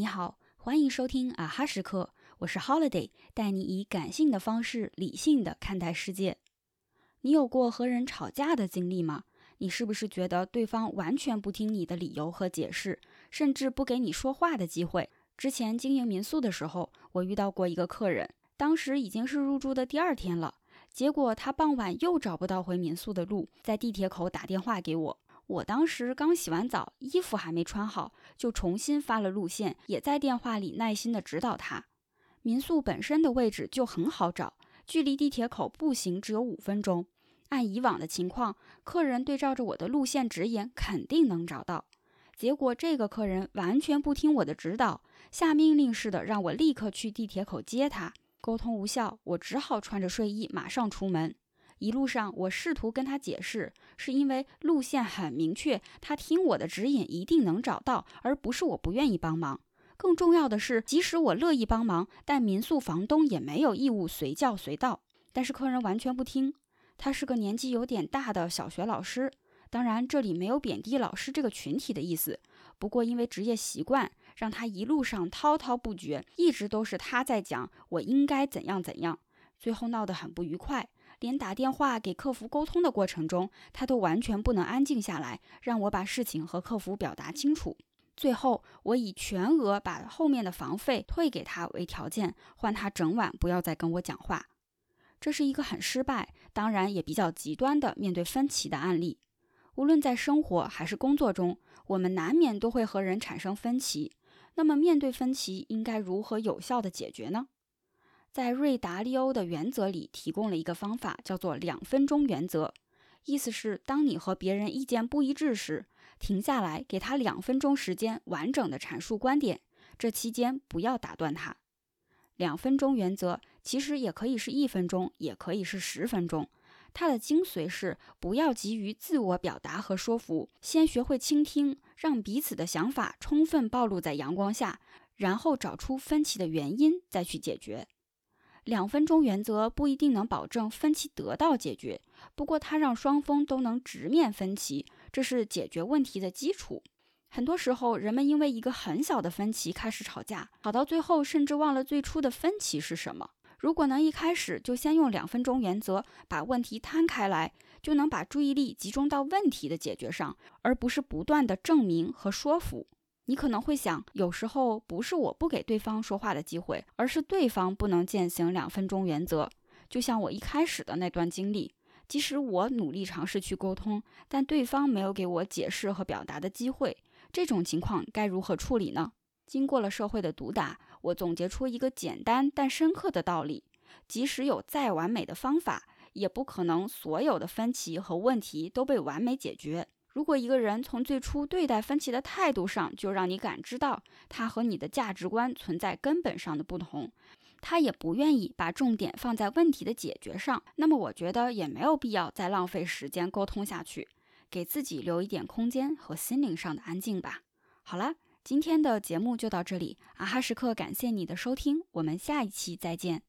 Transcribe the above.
你好，欢迎收听啊哈时刻，我是 Holiday，带你以感性的方式理性的看待世界。你有过和人吵架的经历吗？你是不是觉得对方完全不听你的理由和解释，甚至不给你说话的机会？之前经营民宿的时候，我遇到过一个客人，当时已经是入住的第二天了，结果他傍晚又找不到回民宿的路，在地铁口打电话给我。我当时刚洗完澡，衣服还没穿好，就重新发了路线，也在电话里耐心的指导他。民宿本身的位置就很好找，距离地铁口步行只有五分钟。按以往的情况，客人对照着我的路线指引，肯定能找到。结果这个客人完全不听我的指导，下命令似的让我立刻去地铁口接他。沟通无效，我只好穿着睡衣马上出门。一路上，我试图跟他解释，是因为路线很明确，他听我的指引一定能找到，而不是我不愿意帮忙。更重要的是，即使我乐意帮忙，但民宿房东也没有义务随叫随到。但是客人完全不听，他是个年纪有点大的小学老师。当然，这里没有贬低老师这个群体的意思。不过，因为职业习惯，让他一路上滔滔不绝，一直都是他在讲我应该怎样怎样，最后闹得很不愉快。连打电话给客服沟通的过程中，他都完全不能安静下来，让我把事情和客服表达清楚。最后，我以全额把后面的房费退给他为条件，换他整晚不要再跟我讲话。这是一个很失败，当然也比较极端的面对分歧的案例。无论在生活还是工作中，我们难免都会和人产生分歧。那么，面对分歧，应该如何有效的解决呢？在瑞达利欧的原则里提供了一个方法，叫做两分钟原则。意思是，当你和别人意见不一致时，停下来，给他两分钟时间，完整的阐述观点。这期间不要打断他。两分钟原则其实也可以是一分钟，也可以是十分钟。它的精髓是不要急于自我表达和说服，先学会倾听，让彼此的想法充分暴露在阳光下，然后找出分歧的原因，再去解决。两分钟原则不一定能保证分歧得到解决，不过它让双方都能直面分歧，这是解决问题的基础。很多时候，人们因为一个很小的分歧开始吵架，吵到最后甚至忘了最初的分歧是什么。如果能一开始就先用两分钟原则把问题摊开来，就能把注意力集中到问题的解决上，而不是不断的证明和说服。你可能会想，有时候不是我不给对方说话的机会，而是对方不能践行两分钟原则。就像我一开始的那段经历，即使我努力尝试去沟通，但对方没有给我解释和表达的机会。这种情况该如何处理呢？经过了社会的毒打，我总结出一个简单但深刻的道理：即使有再完美的方法，也不可能所有的分歧和问题都被完美解决。如果一个人从最初对待分歧的态度上就让你感知到他和你的价值观存在根本上的不同，他也不愿意把重点放在问题的解决上，那么我觉得也没有必要再浪费时间沟通下去，给自己留一点空间和心灵上的安静吧。好了，今天的节目就到这里，啊哈时刻感谢你的收听，我们下一期再见。